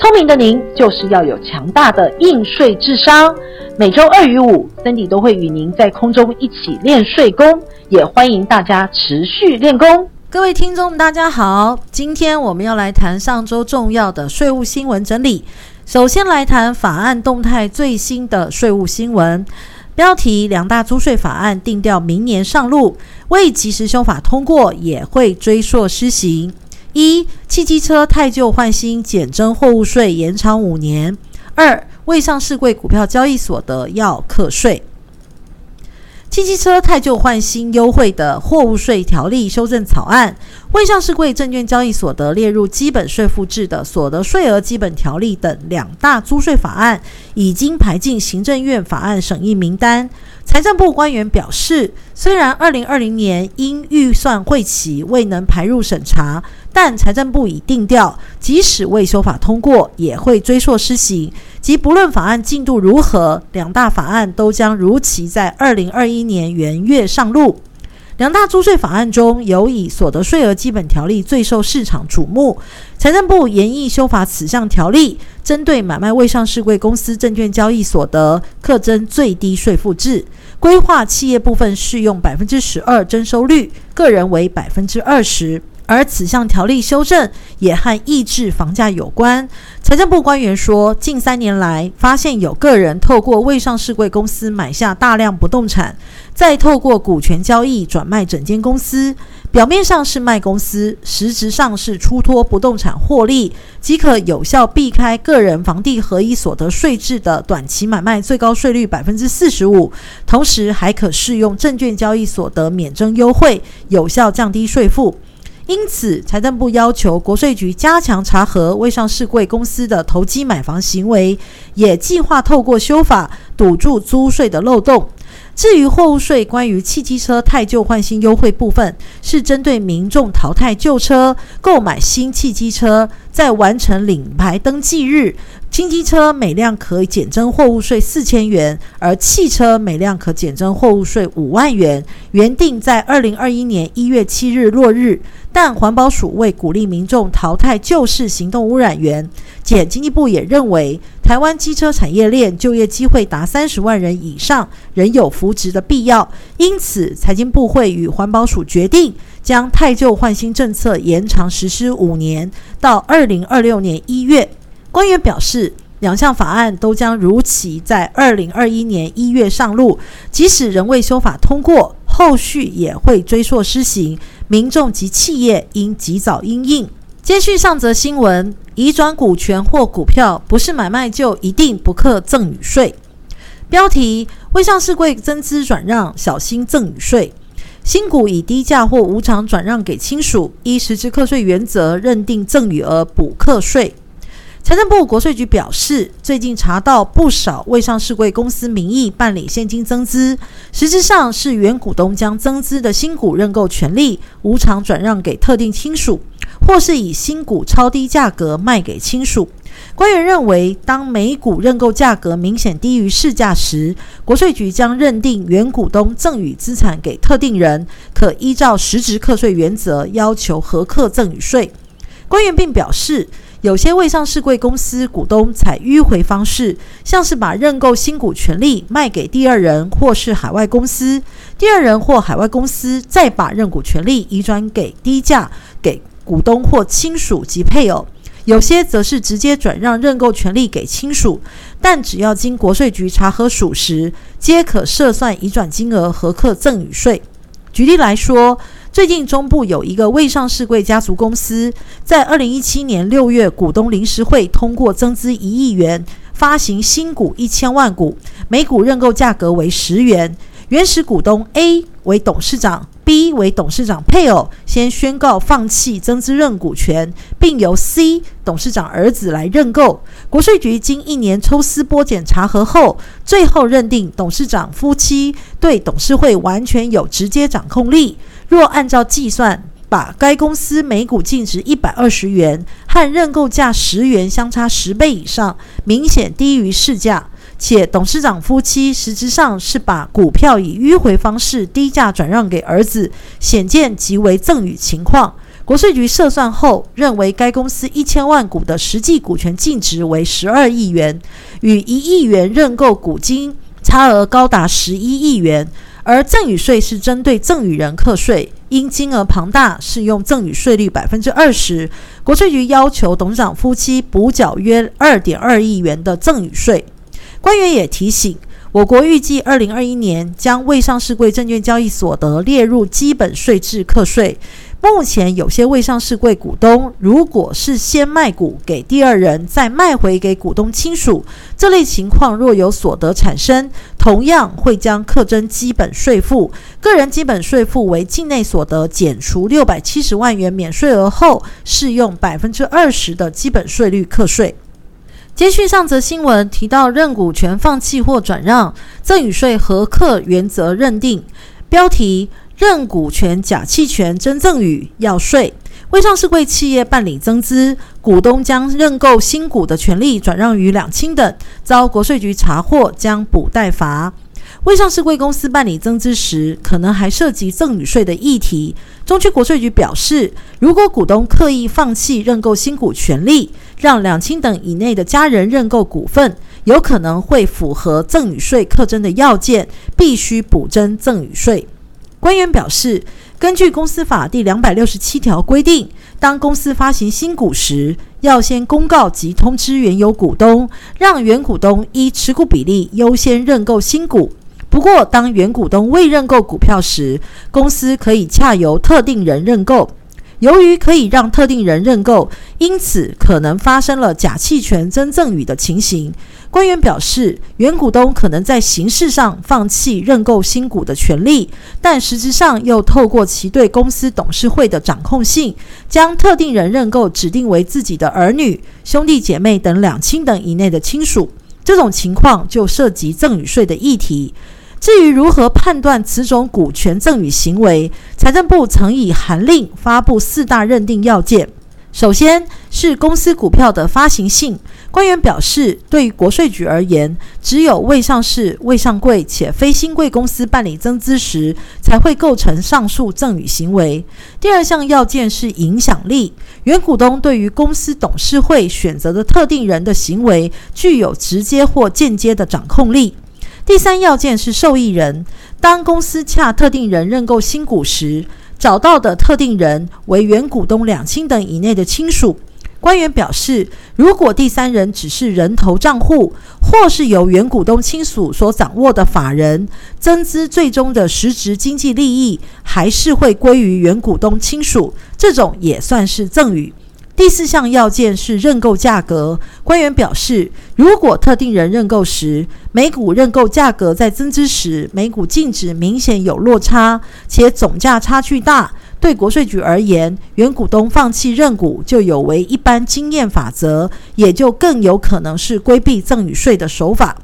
聪明的您，就是要有强大的应税智商。每周二与五，Cindy 都会与您在空中一起练税功，也欢迎大家持续练功。各位听众，大家好，今天我们要来谈上周重要的税务新闻整理。首先来谈法案动态最新的税务新闻，标题：两大租税法案定调明年上路，未及时修法通过，也会追溯施行。一、汽机车汰旧换新减征货物税延长五年；二、未上市柜股票交易所得要课税。汽机车汰旧换新优惠的货物税条例修正草案，未上市柜证券交易所得列入基本税负制的所得税额基本条例等两大租税法案，已经排进行政院法案审议名单。财政部官员表示，虽然二零二零年因预算会期未能排入审查，但财政部已定调，即使未修法通过，也会追溯施行。即不论法案进度如何，两大法案都将如期在二零二一年元月上路。两大租税法案中，尤以所得税额基本条例最受市场瞩目。财政部研议修法此项条例，针对买卖未上市贵公司证券交易所得课征最低税负制，规划企业部分适用百分之十二征收率，个人为百分之二十。而此项条例修正也和抑制房价有关。财政部官员说，近三年来发现有个人透过未上市柜公司买下大量不动产，再透过股权交易转卖整间公司，表面上是卖公司，实质上是出脱不动产获利，即可有效避开个人房地合一所得税制的短期买卖最高税率百分之四十五，同时还可适用证券交易所得免征优惠，有效降低税负。因此，财政部要求国税局加强查核未上市柜公司的投机买房行为，也计划透过修法堵住租税的漏洞。至于货物税关于汽机车汰旧换新优惠部分，是针对民众淘汰旧车购买新汽机车，在完成领牌登记日，新机车每辆可以减征货物税四千元，而汽车每辆可减征货物税五万元。原定在二零二一年一月七日落日。但环保署为鼓励民众淘汰旧式行动污染源，检经济部也认为，台湾机车产业链就业机会达三十万人以上，仍有扶植的必要。因此，财经部会与环保署决定将汰旧换新政策延长实施五年，到二零二六年一月。官员表示，两项法案都将如期在二零二一年一月上路，即使仍未修法通过，后续也会追溯施行。民众及企业应及早应应。接续上则新闻，移转股权或股票不是买卖就一定不课赠与税。标题：未上市柜增资转让，小心赠与税。新股以低价或无偿转让给亲属，依实质课税原则认定赠与额补课税。财政部国税局表示，最近查到不少未上市柜公司名义办理现金增资，实质上是原股东将增资的新股认购权利无偿转让给特定亲属，或是以新股超低价格卖给亲属。官员认为，当每股认购价格明显低于市价时，国税局将认定原股东赠与资产给特定人，可依照实质课税原则要求核课赠与税。官员并表示，有些未上市贵公司股东采迂回方式，像是把认购新股权利卖给第二人或是海外公司，第二人或海外公司再把认股权利移转给低价给股东或亲属及配偶；有些则是直接转让认购权利给亲属，但只要经国税局查核属实，皆可涉算移转金额核课赠与税。举例来说，最近中部有一个未上市贵家族公司，在二零一七年六月股东临时会通过增资一亿元，发行新股一千万股，每股认购价格为十元。原始股东 A 为董事长 B 为董事长配偶先宣告放弃增资认股权，并由 C 董事长儿子来认购。国税局经一年抽丝剥茧查核后，最后认定董事长夫妻对董事会完全有直接掌控力。若按照计算，把该公司每股净值一百二十元和认购价十元相差十倍以上，明显低于市价。且董事长夫妻实质上是把股票以迂回方式低价转让给儿子，显见即为赠与情况。国税局测算后认为，该公司一千万股的实际股权净值为十二亿元，与一亿元认购股金差额高达十一亿元。而赠与税是针对赠与人课税，因金额庞大，适用赠与税率百分之二十。国税局要求董事长夫妻补缴约二点二亿元的赠与税。官员也提醒，我国预计二零二一年将未上市柜证券交易所得列入基本税制课税。目前有些未上市柜股东，如果是先卖股给第二人，再卖回给股东亲属，这类情况若有所得产生，同样会将课征基本税负。个人基本税负为境内所得减除六百七十万元免税额后，适用百分之二十的基本税率课税。接续上则新闻提到，认股权放弃或转让，赠与税核课原则认定。标题：认股权假弃权真赠与要税。未上市贵企业办理增资，股东将认购新股的权利转让于两亲等，遭国税局查获，将补代罚。未上市贵公司办理增资时，可能还涉及赠与税的议题。中区国税局表示，如果股东刻意放弃认购新股权利，让两亲等以内的家人认购股份，有可能会符合赠与税课征的要件，必须补征赠与税。官员表示，根据公司法第两百六十七条规定，当公司发行新股时，要先公告及通知原有股东，让原股东依持股比例优先认购新股。不过，当原股东未认购股票时，公司可以恰由特定人认购。由于可以让特定人认购，因此可能发生了假弃权真赠与的情形。官员表示，原股东可能在形式上放弃认购新股的权利，但实质上又透过其对公司董事会的掌控性，将特定人认购指定为自己的儿女、兄弟姐妹等两亲等以内的亲属。这种情况就涉及赠与税的议题。至于如何判断此种股权赠与行为，财政部曾以函令发布四大认定要件。首先是公司股票的发行性。官员表示，对于国税局而言，只有未上市、未上柜且非新柜公司办理增资时，才会构成上述赠与行为。第二项要件是影响力。原股东对于公司董事会选择的特定人的行为，具有直接或间接的掌控力。第三要件是受益人，当公司洽特定人认购新股时，找到的特定人为原股东两亲等以内的亲属。官员表示，如果第三人只是人头账户，或是由原股东亲属所掌握的法人，增资最终的实质经济利益还是会归于原股东亲属，这种也算是赠与。第四项要件是认购价格。官员表示，如果特定人认购时，每股认购价格在增资时每股净值明显有落差，且总价差距大，对国税局而言，原股东放弃认股就有违一般经验法则，也就更有可能是规避赠与税的手法。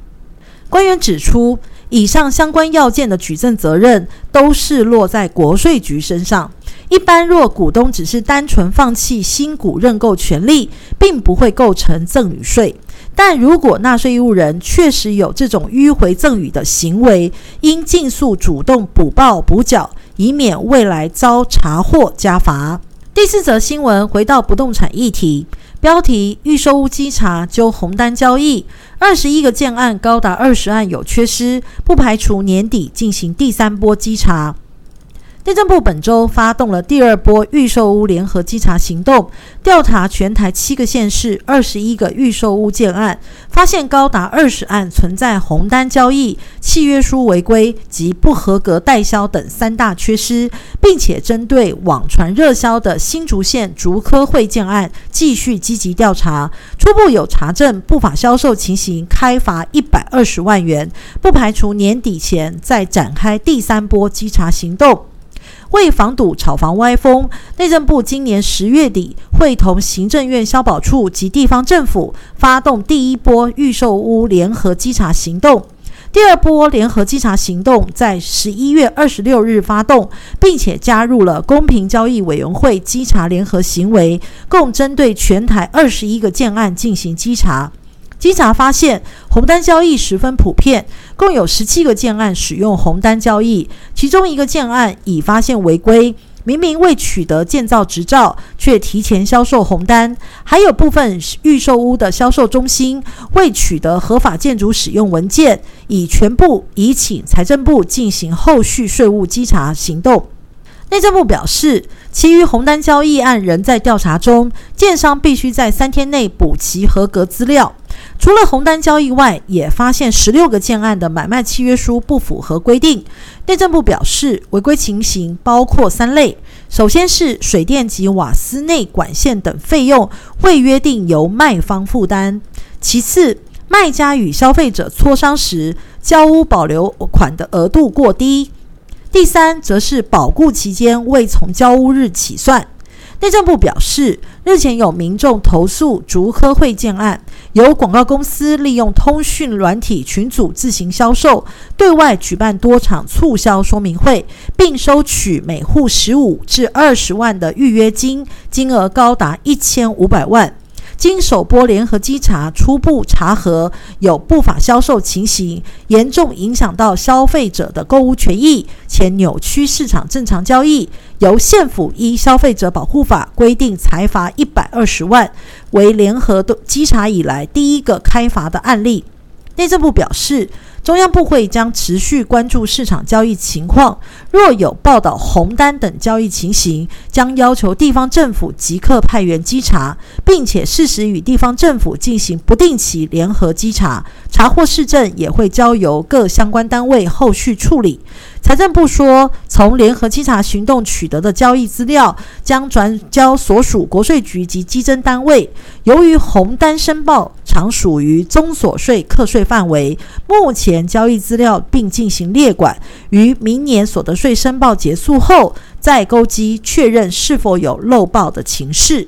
官员指出，以上相关要件的举证责任都是落在国税局身上。一般若股东只是单纯放弃新股认购权利，并不会构成赠与税。但如果纳税义务人确实有这种迂回赠与的行为，应尽速主动补报补缴，以免未来遭查获加罚。第四则新闻，回到不动产议题，标题：预售屋稽查揪红单交易，二十一个建案高达二十案有缺失，不排除年底进行第三波稽查。内政部本周发动了第二波预售屋联合稽查行动，调查全台七个县市二十一个预售屋建案，发现高达二十案存在红单交易、契约书违规及不合格代销等三大缺失，并且针对网传热销的新竹县竹科会建案继续积极调查，初步有查证不法销售情形，开罚一百二十万元，不排除年底前再展开第三波稽查行动。为防堵炒房歪风，内政部今年十月底会同行政院消保处及地方政府发动第一波预售屋联合稽查行动。第二波联合稽查行动在十一月二十六日发动，并且加入了公平交易委员会稽查联合行为，共针对全台二十一个建案进行稽查。稽查发现，红单交易十分普遍，共有十七个建案使用红单交易，其中一个建案已发现违规。明明未取得建造执照，却提前销售红单；还有部分预售屋的销售中心未取得合法建筑使用文件，已全部移请财政部进行后续税务稽查行动。内政部表示，其余红单交易案仍在调查中，建商必须在三天内补齐合格资料。除了红单交易外，也发现十六个建案的买卖契约书不符合规定。内政部表示，违规情形包括三类：首先是水电及瓦斯内管线等费用未约定由卖方负担；其次，卖家与消费者磋商时交屋保留款的额度过低；第三，则是保固期间未从交屋日起算。内政部表示，日前有民众投诉竹科会建案，由广告公司利用通讯软体群组自行销售，对外举办多场促销说明会，并收取每户十五至二十万的预约金，金额高达一千五百万。经首波联合稽查，初步查核有不法销售情形，严重影响到消费者的购物权益，且扭曲市场正常交易，由县府依消费者保护法规定裁罚一百二十万，为联合稽查以来第一个开罚的案例。内政部表示，中央部会将持续关注市场交易情况，若有报道红单等交易情形，将要求地方政府即刻派员稽查，并且适时与地方政府进行不定期联合稽查，查获市政也会交由各相关单位后续处理。财政部说，从联合稽查行动取得的交易资料将转交所属国税局及稽征单位。由于红单申报常属于综所税课税范围，目前交易资料并进行列管，于明年所得税申报结束后再勾稽确认是否有漏报的情势。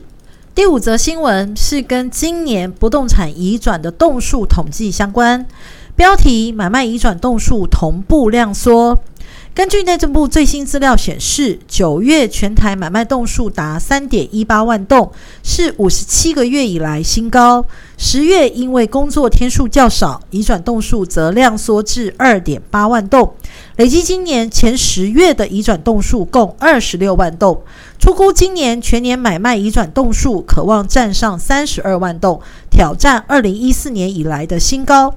第五则新闻是跟今年不动产移转的栋数统计相关，标题：买卖移转栋数同步量缩。根据内政部最新资料显示，九月全台买卖栋数达三点一八万栋，是五十七个月以来新高。十月因为工作天数较少，移转栋数则量缩至二点八万栋。累计今年前十月的移转栋数共二十六万栋，出估今年全年买卖移转栋数可望站上三十二万栋，挑战二零一四年以来的新高。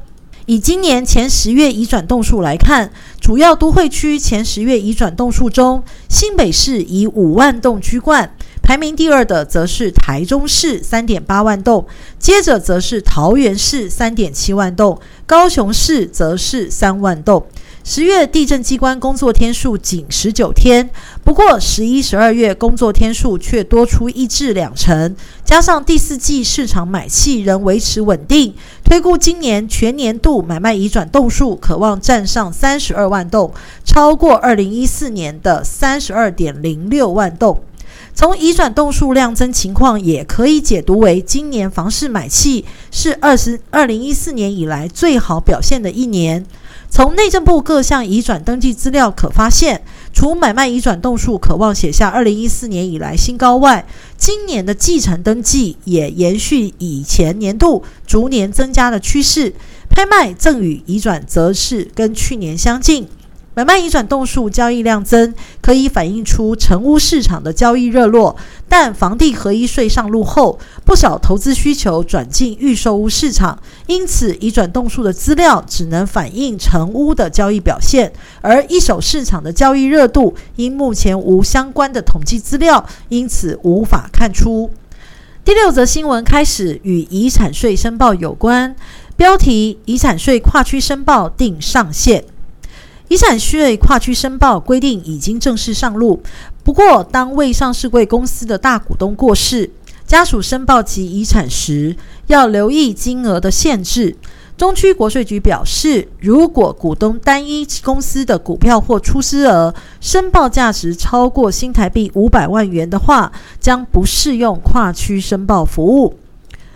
以今年前十月移转栋数来看，主要都会区前十月移转栋数中，新北市以五万栋居冠，排名第二的则是台中市三点八万栋，接着则是桃园市三点七万栋，高雄市则是三万栋。十月地震机关工作天数仅十九天，不过十一、十二月工作天数却多出一至两成，加上第四季市场买气仍维持稳定，推估今年全年度买卖移转栋数可望站上三十二万栋，超过二零一四年的三十二点零六万栋。从移转栋数量增情况，也可以解读为今年房市买气是二十二零一四年以来最好表现的一年。从内政部各项移转登记资料可发现，除买卖移转栋数可望写下二零一四年以来新高外，今年的继承登记也延续以前年度逐年增加的趋势，拍卖赠与移转则是跟去年相近。买卖移转栋数交易量增，可以反映出成屋市场的交易热络。但房地合一税上路后，不少投资需求转进预售屋市场，因此移转栋数的资料只能反映成屋的交易表现，而一手市场的交易热度，因目前无相关的统计资料，因此无法看出。第六则新闻开始与遗产税申报有关，标题：遗产税跨区申报定上限。遗产税跨区申报规定已经正式上路，不过当未上市贵公司的大股东过世，家属申报其遗产时要留意金额的限制。中区国税局表示，如果股东单一公司的股票或出资额申报价值超过新台币五百万元的话，将不适用跨区申报服务。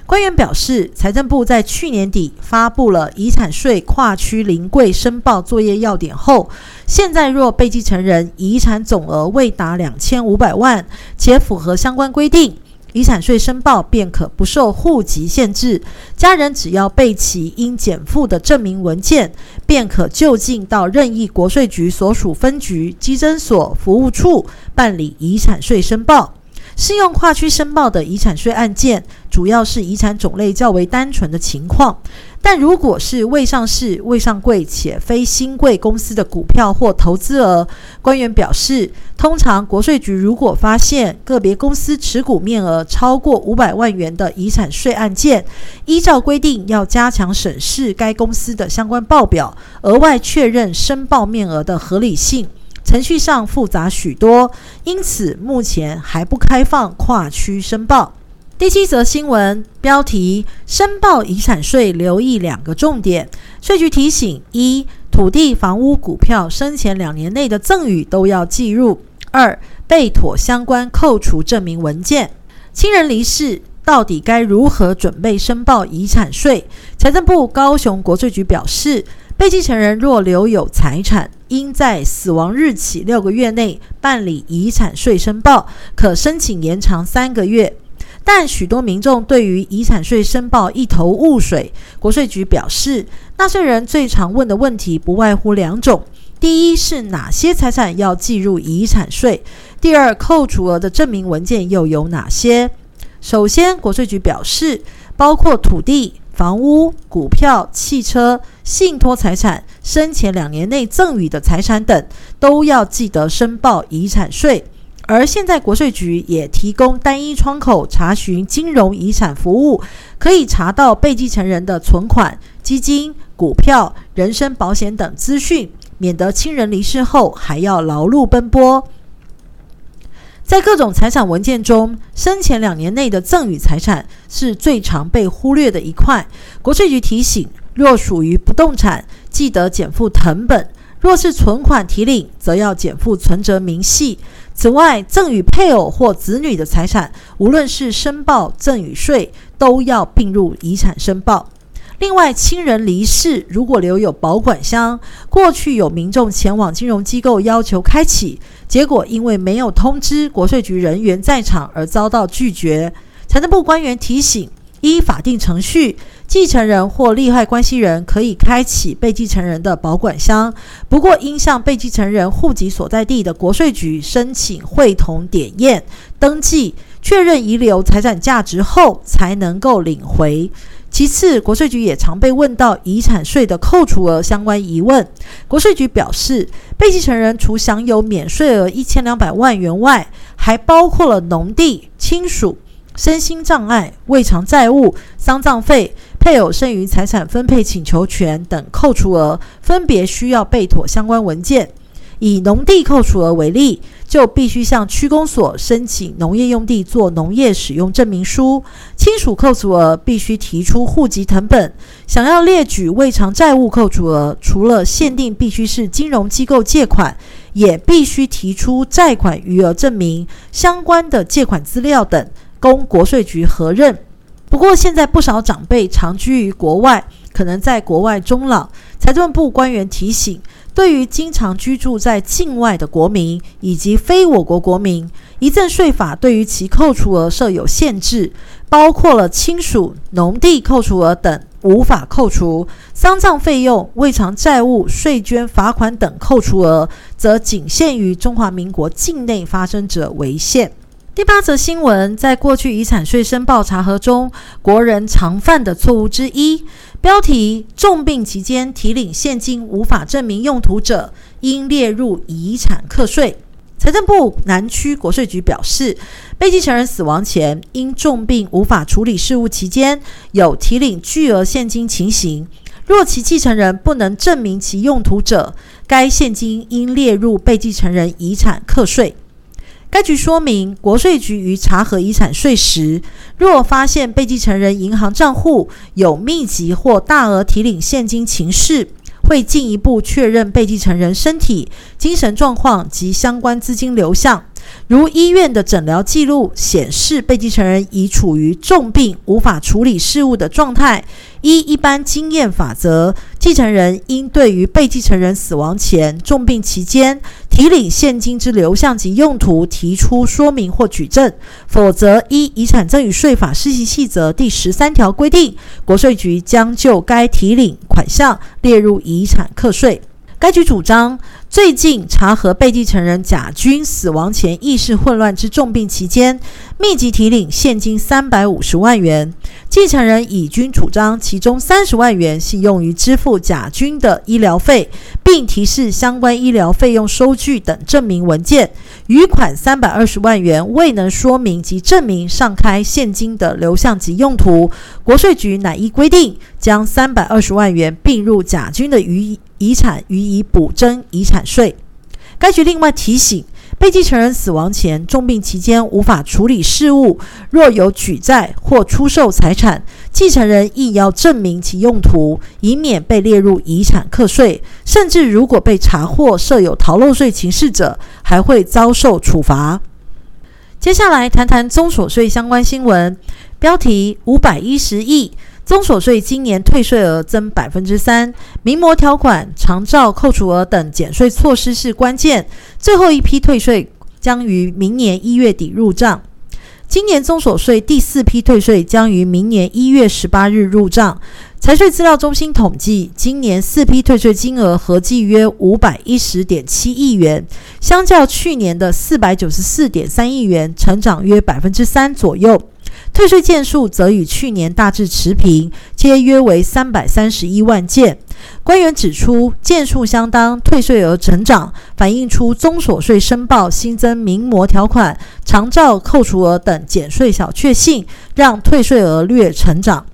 官员表示，财政部在去年底发布了遗产税跨区临柜申报作业要点后，现在若被继承人遗产总额未达两千五百万，且符合相关规定，遗产税申报便可不受户籍限制。家人只要备齐应减负的证明文件，便可就近到任意国税局所属分局、稽征所、服务处办理遗产税申报。适用跨区申报的遗产税案件，主要是遗产种类较为单纯的情况。但如果是未上市、未上柜且非新柜公司的股票或投资额，官员表示，通常国税局如果发现个别公司持股面额超过五百万元的遗产税案件，依照规定要加强审视该公司的相关报表，额外确认申报面额的合理性。程序上复杂许多，因此目前还不开放跨区申报。第七则新闻标题：申报遗产税留意两个重点。税局提醒：一、土地、房屋、股票生前两年内的赠与都要计入；二、备妥相关扣除证明文件。亲人离世，到底该如何准备申报遗产税？财政部高雄国税局表示。被继承人若留有财产，应在死亡日起六个月内办理遗产税申报，可申请延长三个月。但许多民众对于遗产税申报一头雾水。国税局表示，纳税人最常问的问题不外乎两种：第一是哪些财产要计入遗产税；第二，扣除额的证明文件又有哪些？首先，国税局表示，包括土地。房屋、股票、汽车、信托财产、生前两年内赠与的财产等，都要记得申报遗产税。而现在国税局也提供单一窗口查询金融遗产服务，可以查到被继承人的存款、基金、股票、人身保险等资讯，免得亲人离世后还要劳碌奔波。在各种财产文件中，生前两年内的赠与财产是最常被忽略的一块。国税局提醒：若属于不动产，记得检附謄本；若是存款提领，则要减负存折明细。此外，赠与配偶或子女的财产，无论是申报赠与税，都要并入遗产申报。另外，亲人离世如果留有保管箱，过去有民众前往金融机构要求开启，结果因为没有通知国税局人员在场而遭到拒绝。财政部官员提醒：依法定程序，继承人或利害关系人可以开启被继承人的保管箱，不过应向被继承人户籍所在地的国税局申请会同点验登记，确认遗留财产价值后，才能够领回。其次，国税局也常被问到遗产税的扣除额相关疑问。国税局表示，被继承人除享有免税额一千两百万元外，还包括了农地、亲属、身心障碍、未偿债务、丧葬费、配偶剩余财产分配请求权等扣除额，分别需要备妥相关文件。以农地扣除额为例，就必须向区公所申请农业用地做农业使用证明书；亲属扣除额必须提出户籍成本。想要列举未偿债务扣除额，除了限定必须是金融机构借款，也必须提出债款余额证明、相关的借款资料等，供国税局核认。不过，现在不少长辈长居于国外，可能在国外终老。财政部官员提醒。对于经常居住在境外的国民以及非我国国民，遗赠税法对于其扣除额设有限制，包括了亲属、农地扣除额等无法扣除，丧葬费用、未偿债务、税捐、罚款等扣除额，则仅限于中华民国境内发生者为限。第八则新闻，在过去遗产税申报查核中，国人常犯的错误之一。标题：重病期间提领现金无法证明用途者，应列入遗产课税。财政部南区国税局表示，被继承人死亡前因重病无法处理事务期间，有提领巨额现金情形，若其继承人不能证明其用途者，该现金应列入被继承人遗产课税。该局说明，国税局于查核遗产税时，若发现被继承人银行账户有密集或大额提领现金情事，会进一步确认被继承人身体、精神状况及相关资金流向。如医院的诊疗记录显示，被继承人已处于重病、无法处理事务的状态。依一般经验法则，继承人应对于被继承人死亡前、重病期间提领现金之流向及用途提出说明或举证，否则依《遗产赠与税法施行细则》第十三条规定，国税局将就该提领款项列入遗产课税。该局主张，最近查核被继承人贾军死亡前意识混乱之重病期间，密集提领现金三百五十万元。继承人乙军主张，其中三十万元系用于支付甲军的医疗费，并提示相关医疗费用收据等证明文件。余款三百二十万元未能说明及证明上开现金的流向及用途，国税局乃依规定将三百二十万元并入甲军的余遗产予以补征遗产税。该局另外提醒，被继承人死亡前、重病期间无法处理事务，若有举债或出售财产，继承人亦要证明其用途，以免被列入遗产课税。甚至如果被查获设有逃漏税情事者，还会遭受处罚。接下来谈谈综所税相关新闻，标题：五百一十亿。综所税今年退税额增百分之三，名模条款、长照扣除额等减税措施是关键。最后一批退税将于明年一月底入账。今年综所税第四批退税将于明年一月十八日入账。财税资料中心统计，今年四批退税金额合计约五百一十点七亿元，相较去年的四百九十四点三亿元，成长约百分之三左右。退税件数则与去年大致持平，皆约为三百三十一万件。官员指出，件数相当，退税额成长，反映出综所税申报新增名模条款、长照扣除额等减税小确幸，让退税额略成长。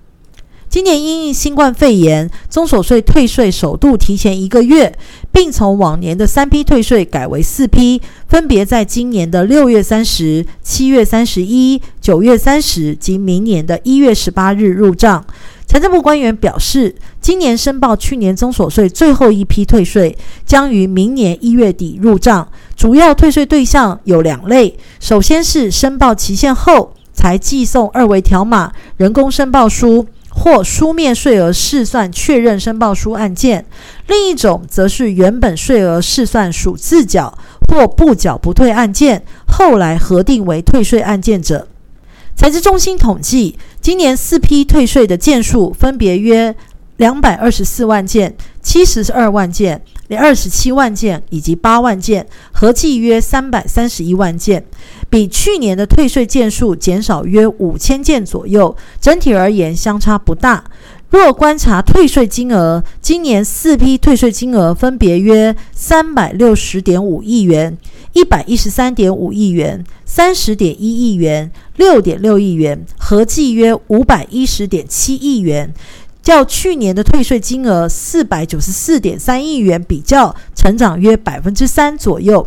今年因应新冠肺炎，综所税退税首度提前一个月，并从往年的三批退税改为四批，分别在今年的六月三十、七月三十一、九月三十及明年的一月十八日入账。财政部官员表示，今年申报去年综所税最后一批退税将于明年一月底入账，主要退税对象有两类，首先是申报期限后才寄送二维条码人工申报书。或书面税额试算确认申报书案件，另一种则是原本税额试算属自缴或不缴不退案件，后来核定为退税案件者。财资中心统计，今年四批退税的件数分别约两百二十四万件、七十二万件、二十七万件以及八万件，合计约三百三十一万件。比去年的退税件数减少约五千件左右，整体而言相差不大。若观察退税金额，今年四批退税金额分别约三百六十点五亿元、一百一十三点五亿元、三十点一亿元、六点六亿元，合计约五百一十点七亿元，较去年的退税金额四百九十四点三亿元比较，成长约百分之三左右。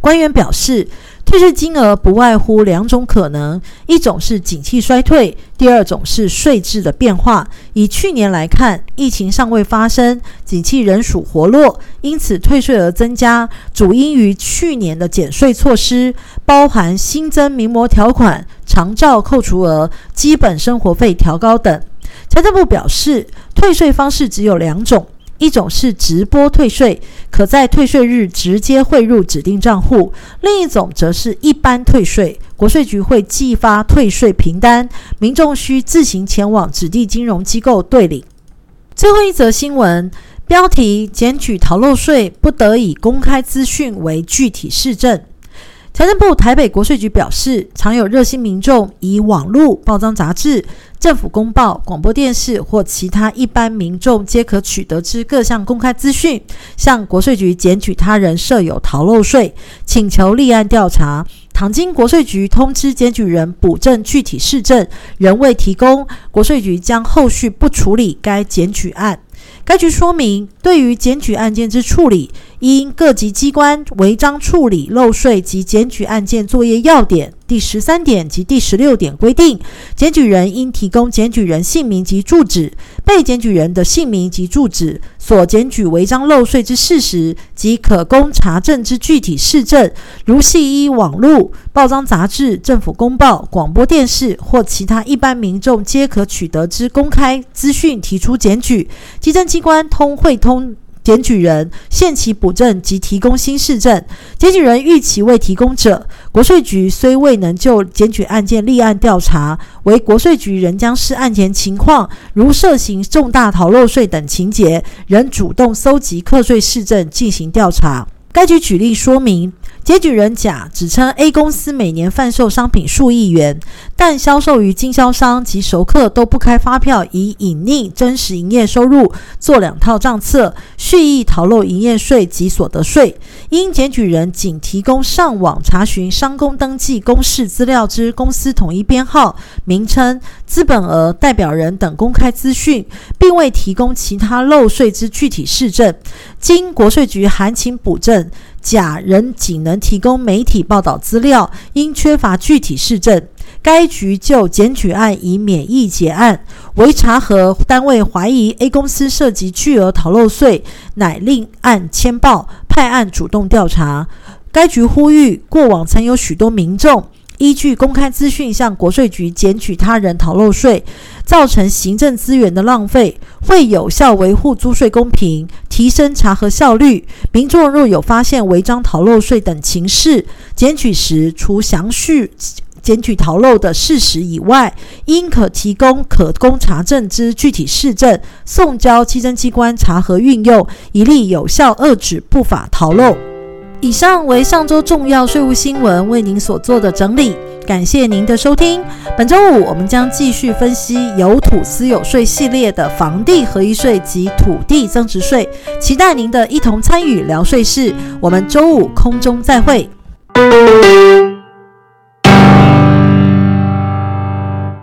官员表示，退税金额不外乎两种可能，一种是景气衰退，第二种是税制的变化。以去年来看，疫情尚未发生，景气仍属活络，因此退税额增加，主因于去年的减税措施，包含新增名模条款、长照扣除额、基本生活费调高等。财政部表示，退税方式只有两种。一种是直播退税，可在退税日直接汇入指定账户；另一种则是一般退税，国税局会寄发退税凭单，民众需自行前往指定金融机构兑领。最后一则新闻标题：检举逃漏税不得以公开资讯为具体事证。财政部台北国税局表示，常有热心民众以网络、报章杂志、政府公报、广播电视或其他一般民众皆可取得之各项公开资讯，向国税局检举他人设有逃漏税，请求立案调查。倘经国税局通知检举人补正具体事证，仍未提供，国税局将后续不处理该检举案。该局说明，对于检举案件之处理，因各级机关违章处理漏税及检举案件作业要点第十三点及第十六点规定，检举人应提供检举人姓名及住址、被检举人的姓名及住址、所检举违章漏税之事实及可供查证之具体事证，如系依网络、报章杂志、政府公报、广播电视或其他一般民众皆可取得之公开资讯提出检举，稽征机关通会通。检举人限期补正及提供新事证，检举人逾期未提供者，国税局虽未能就检举案件立案调查，惟国税局仍将视案前情况，如涉嫌重大逃漏税等情节，仍主动搜集课税事证进行调查。该局举例说明。检举人甲只称 A 公司每年贩售商品数亿元，但销售于经销商及熟客都不开发票，以隐匿真实营业收入，做两套账册，蓄意逃漏营业税及所得税。因检举人仅提供上网查询商工登记公示资料之公司统一编号、名称、资本额、代表人等公开资讯，并未提供其他漏税之具体事证，经国税局函请补证。甲仍仅能提供媒体报道资料，因缺乏具体事证，该局就检举案已免疫结案。为查核单位怀疑 A 公司涉及巨额逃漏税，乃另案签报，派案主动调查。该局呼吁，过往曾有许多民众。依据公开资讯向国税局检举他人逃漏税，造成行政资源的浪费，会有效维护租税公平，提升查核效率。民众若有发现违章逃漏税等情事，检举时除详叙检举逃漏的事实以外，应可提供可供查证之具体事证，送交稽征机关查核运用，以利有效遏止不法逃漏。以上为上周重要税务新闻为您所做的整理，感谢您的收听。本周五我们将继续分析有土私有税系列的房地合一税及土地增值税，期待您的一同参与聊税事。我们周五空中再会。